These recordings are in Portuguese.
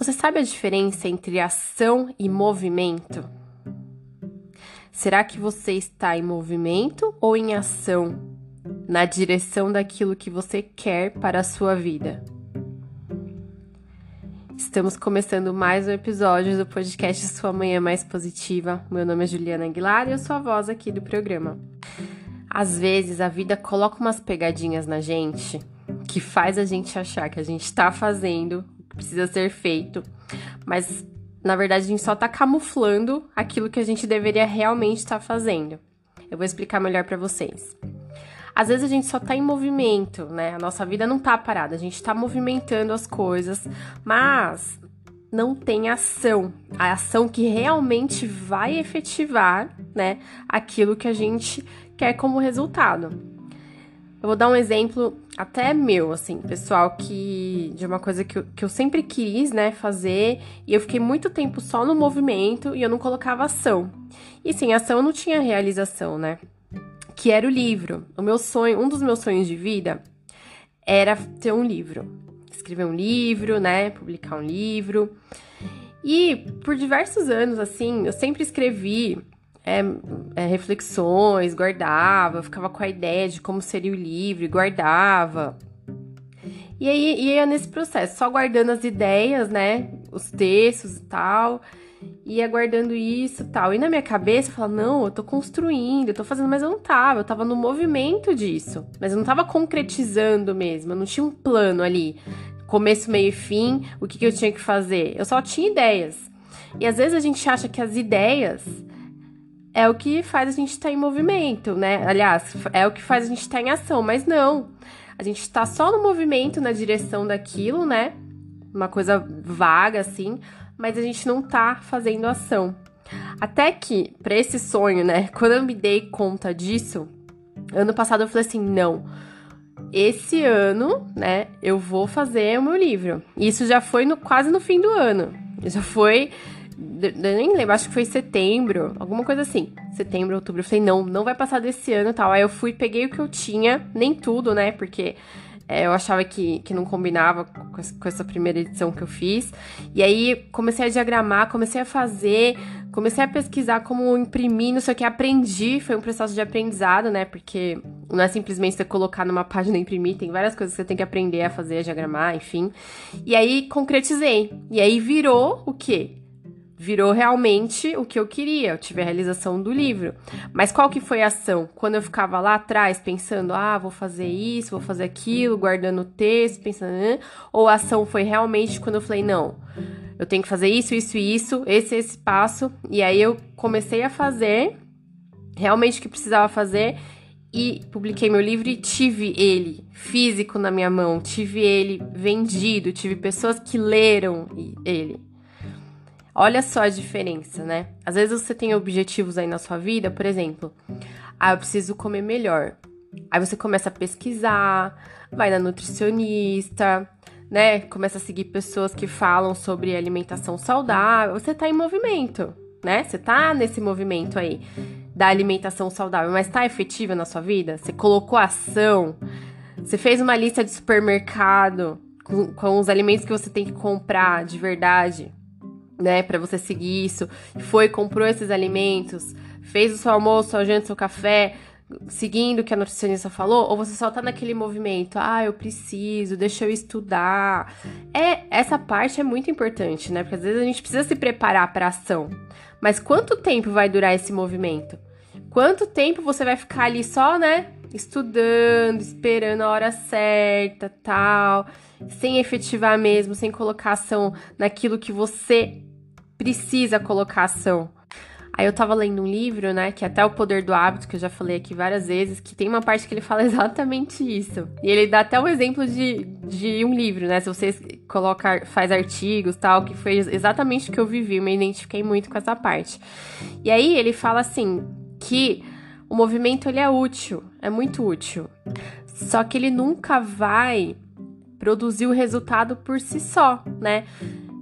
Você sabe a diferença entre ação e movimento? Será que você está em movimento ou em ação na direção daquilo que você quer para a sua vida? Estamos começando mais um episódio do podcast Sua Manhã Mais Positiva. Meu nome é Juliana Aguilar e eu sou a voz aqui do programa. Às vezes a vida coloca umas pegadinhas na gente que faz a gente achar que a gente está fazendo precisa ser feito, mas na verdade a gente só tá camuflando aquilo que a gente deveria realmente estar tá fazendo. Eu vou explicar melhor para vocês. Às vezes a gente só tá em movimento, né? A nossa vida não tá parada, a gente tá movimentando as coisas, mas não tem ação, a ação que realmente vai efetivar, né, aquilo que a gente quer como resultado. Eu vou dar um exemplo até meu, assim, pessoal, que de uma coisa que eu, que eu sempre quis, né, fazer, e eu fiquei muito tempo só no movimento e eu não colocava ação. E sem ação não tinha realização, né? Que era o livro. O meu sonho, um dos meus sonhos de vida era ter um livro. Escrever um livro, né, publicar um livro. E por diversos anos, assim, eu sempre escrevi é, é, reflexões, guardava, ficava com a ideia de como seria o livro, guardava. E aí ia nesse processo, só guardando as ideias, né? Os textos e tal. Ia guardando isso e tal. E na minha cabeça eu falava, não, eu tô construindo, eu tô fazendo, mas eu não tava, eu tava no movimento disso. Mas eu não tava concretizando mesmo, eu não tinha um plano ali. Começo, meio e fim, o que, que eu tinha que fazer. Eu só tinha ideias. E às vezes a gente acha que as ideias é o que faz a gente estar tá em movimento, né? Aliás, é o que faz a gente estar tá em ação, mas não. A gente está só no movimento na direção daquilo, né? Uma coisa vaga assim, mas a gente não tá fazendo ação. Até que, para esse sonho, né? Quando eu me dei conta disso, ano passado eu falei assim: não, esse ano, né, eu vou fazer o meu livro. Isso já foi no, quase no fim do ano. Já foi eu nem lembro, acho que foi setembro, alguma coisa assim. Setembro, outubro. Eu falei, não, não vai passar desse ano tal. Aí eu fui, peguei o que eu tinha, nem tudo, né? Porque é, eu achava que, que não combinava com, essa primeira edição que eu fiz. E aí comecei a diagramar, comecei a fazer, comecei a pesquisar como imprimir, não sei o que, aprendi. Foi um processo de aprendizado, né? Porque não é simplesmente você colocar numa página e imprimir, tem várias coisas que você tem que aprender a fazer, a diagramar, enfim. E aí concretizei. E aí virou o quê? Virou realmente o que eu queria, eu tive a realização do livro. Mas qual que foi a ação? Quando eu ficava lá atrás pensando, ah, vou fazer isso, vou fazer aquilo, guardando o texto, pensando, ou a ação foi realmente quando eu falei, não, eu tenho que fazer isso, isso e isso, esse esse passo, e aí eu comecei a fazer realmente o que precisava fazer e publiquei meu livro e tive ele físico na minha mão, tive ele vendido, tive pessoas que leram ele. Olha só a diferença, né? Às vezes você tem objetivos aí na sua vida, por exemplo, ah, eu preciso comer melhor. Aí você começa a pesquisar, vai na nutricionista, né? Começa a seguir pessoas que falam sobre alimentação saudável. Você tá em movimento, né? Você tá nesse movimento aí da alimentação saudável, mas tá efetiva na sua vida? Você colocou ação? Você fez uma lista de supermercado com, com os alimentos que você tem que comprar de verdade? Né, para você seguir isso, foi, comprou esses alimentos, fez o seu almoço, sua janta, seu café, seguindo o que a nutricionista falou, ou você só tá naquele movimento, ah, eu preciso, deixa eu estudar. É, essa parte é muito importante, né? Porque às vezes a gente precisa se preparar para ação. Mas quanto tempo vai durar esse movimento? Quanto tempo você vai ficar ali só, né, estudando, esperando a hora certa, tal, sem efetivar mesmo, sem colocação naquilo que você precisa colocar ação. Aí eu tava lendo um livro, né, que é até o Poder do Hábito, que eu já falei aqui várias vezes, que tem uma parte que ele fala exatamente isso. E ele dá até um exemplo de, de um livro, né, se você coloca, faz artigos tal, que foi exatamente o que eu vivi, me identifiquei muito com essa parte. E aí ele fala assim, que o movimento ele é útil, é muito útil. Só que ele nunca vai produzir o resultado por si só, né?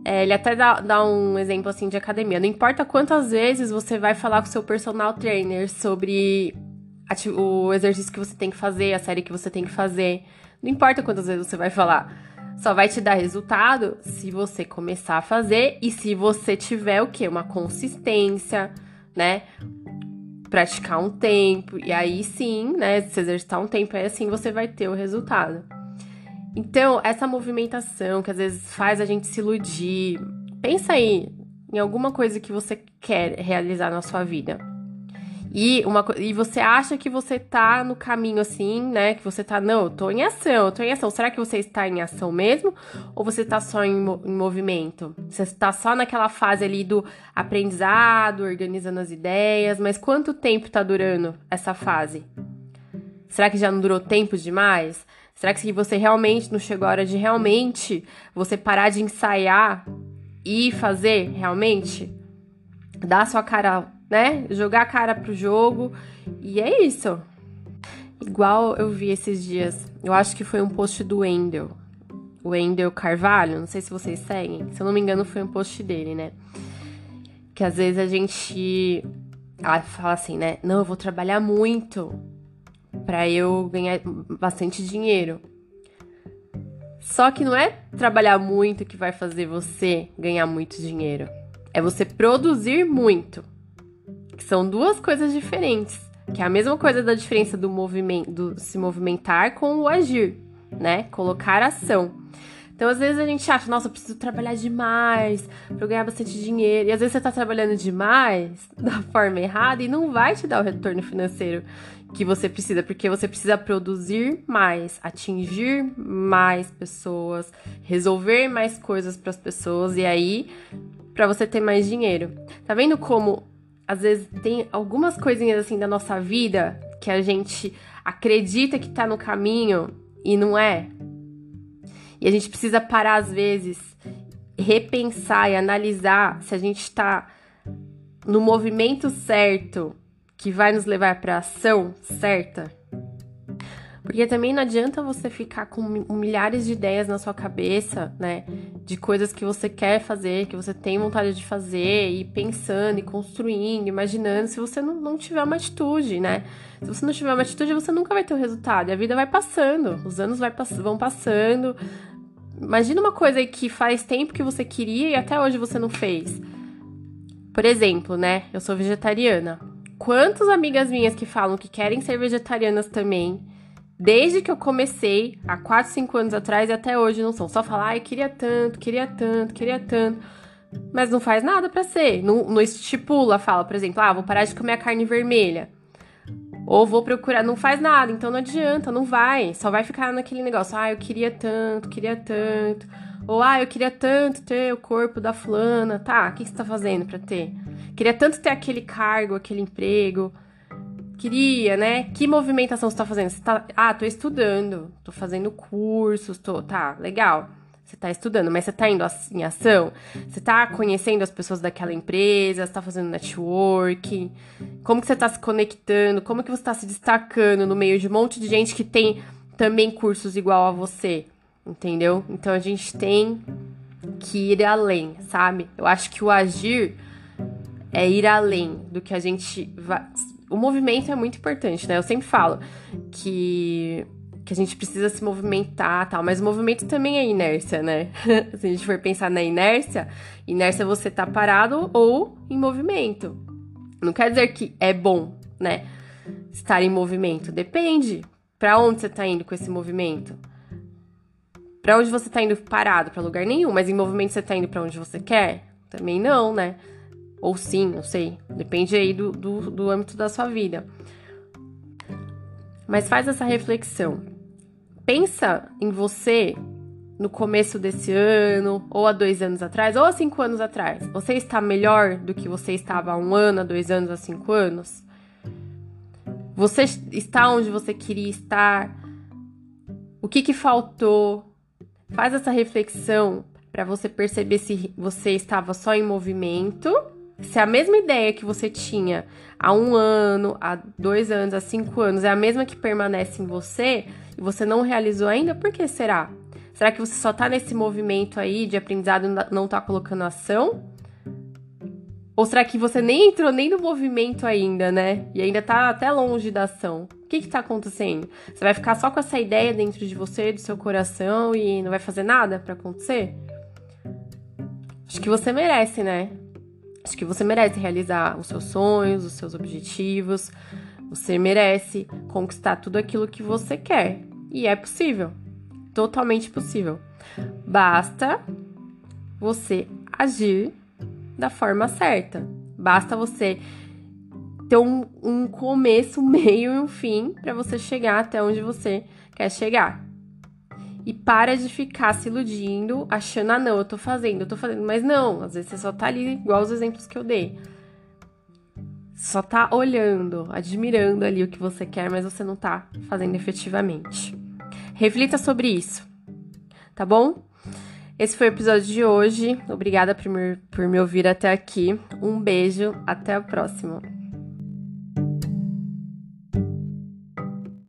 É, ele até dá, dá, um exemplo assim de academia. Não importa quantas vezes você vai falar com seu personal trainer sobre o exercício que você tem que fazer, a série que você tem que fazer. Não importa quantas vezes você vai falar. só vai te dar resultado se você começar a fazer e se você tiver o que? Uma consistência, né? Praticar um tempo, e aí sim, né? Se exercitar um tempo, aí assim você vai ter o resultado. Então, essa movimentação que às vezes faz a gente se iludir, pensa aí em alguma coisa que você quer realizar na sua vida. E, uma, e você acha que você tá no caminho assim, né? Que você tá, não, eu tô em ação, eu tô em ação. Será que você está em ação mesmo? Ou você tá só em, em movimento? Você está só naquela fase ali do aprendizado, organizando as ideias, mas quanto tempo tá durando essa fase? Será que já não durou tempo demais? Será que você realmente não chegou a hora de realmente você parar de ensaiar e fazer realmente? Dar sua cara, né? Jogar a cara pro jogo. E é isso. Igual eu vi esses dias, eu acho que foi um post do Wendel. O Wendel Carvalho, não sei se vocês seguem. Se eu não me engano, foi um post dele, né? Que às vezes a gente ela fala assim, né? Não, eu vou trabalhar muito para eu ganhar bastante dinheiro. Só que não é trabalhar muito que vai fazer você ganhar muito dinheiro. É você produzir muito. Que são duas coisas diferentes. Que é a mesma coisa da diferença do movimento, do se movimentar com o agir, né? Colocar ação. Então, às vezes a gente acha, nossa, eu preciso trabalhar demais para ganhar bastante dinheiro. E às vezes você tá trabalhando demais da forma errada e não vai te dar o retorno financeiro que você precisa, porque você precisa produzir mais, atingir mais pessoas, resolver mais coisas para as pessoas e aí para você ter mais dinheiro. Tá vendo como às vezes tem algumas coisinhas assim da nossa vida que a gente acredita que tá no caminho e não é? E a gente precisa parar às vezes, repensar e analisar se a gente está no movimento certo que vai nos levar para a ação certa. Porque também não adianta você ficar com milhares de ideias na sua cabeça, né? De coisas que você quer fazer, que você tem vontade de fazer, e pensando, e construindo, imaginando, se você não, não tiver uma atitude, né? Se você não tiver uma atitude, você nunca vai ter o resultado. E a vida vai passando, os anos vai, vão passando. Imagina uma coisa que faz tempo que você queria e até hoje você não fez. Por exemplo, né? Eu sou vegetariana. Quantas amigas minhas que falam que querem ser vegetarianas também, desde que eu comecei, há 4, 5 anos atrás e até hoje não são. Só falar, ai, queria tanto, queria tanto, queria tanto. Mas não faz nada para ser. Não, não estipula, fala, por exemplo, ah, vou parar de comer a carne vermelha. Ou vou procurar, não faz nada, então não adianta, não vai. Só vai ficar naquele negócio, ah, eu queria tanto, queria tanto. Ou, ah, eu queria tanto ter o corpo da fulana. Tá, o que você tá fazendo pra ter? Queria tanto ter aquele cargo, aquele emprego. Queria, né? Que movimentação você tá fazendo? Você tá... Ah, tô estudando, tô fazendo cursos, tô. Tá, legal. Você tá estudando, mas você tá indo em ação? Você tá conhecendo as pessoas daquela empresa? Você tá fazendo network? Como que você tá se conectando? Como que você tá se destacando no meio de um monte de gente que tem também cursos igual a você? Entendeu? Então a gente tem que ir além, sabe? Eu acho que o agir é ir além do que a gente. O movimento é muito importante, né? Eu sempre falo que, que a gente precisa se movimentar tal, mas o movimento também é inércia, né? se a gente for pensar na inércia, inércia é você tá parado ou em movimento. Não quer dizer que é bom, né? Estar em movimento. Depende. Para onde você tá indo com esse movimento? Para onde você tá indo parado? Para lugar nenhum. Mas em movimento você tá indo para onde você quer? Também não, né? Ou sim, não sei. Depende aí do, do, do âmbito da sua vida. Mas faz essa reflexão. Pensa em você no começo desse ano, ou há dois anos atrás, ou há cinco anos atrás. Você está melhor do que você estava há um ano, há dois anos, há cinco anos? Você está onde você queria estar? O que, que faltou? Faz essa reflexão para você perceber se você estava só em movimento se a mesma ideia que você tinha há um ano, há dois anos, há cinco anos é a mesma que permanece em você e você não realizou ainda, por que será? Será que você só tá nesse movimento aí de aprendizado e não tá colocando ação? Ou será que você nem entrou nem no movimento ainda, né? E ainda tá até longe da ação? O que que tá acontecendo? Você vai ficar só com essa ideia dentro de você, do seu coração e não vai fazer nada para acontecer? Acho que você merece, né? Acho que você merece realizar os seus sonhos, os seus objetivos. Você merece conquistar tudo aquilo que você quer. E é possível. Totalmente possível. Basta você agir da forma certa. Basta você ter um, um começo, um meio e um fim para você chegar até onde você quer chegar. E para de ficar se iludindo, achando, ah, não, eu tô fazendo, eu tô fazendo. Mas não, às vezes você só tá ali, igual os exemplos que eu dei. Só tá olhando, admirando ali o que você quer, mas você não tá fazendo efetivamente. Reflita sobre isso, tá bom? Esse foi o episódio de hoje. Obrigada por me, por me ouvir até aqui. Um beijo, até a próxima.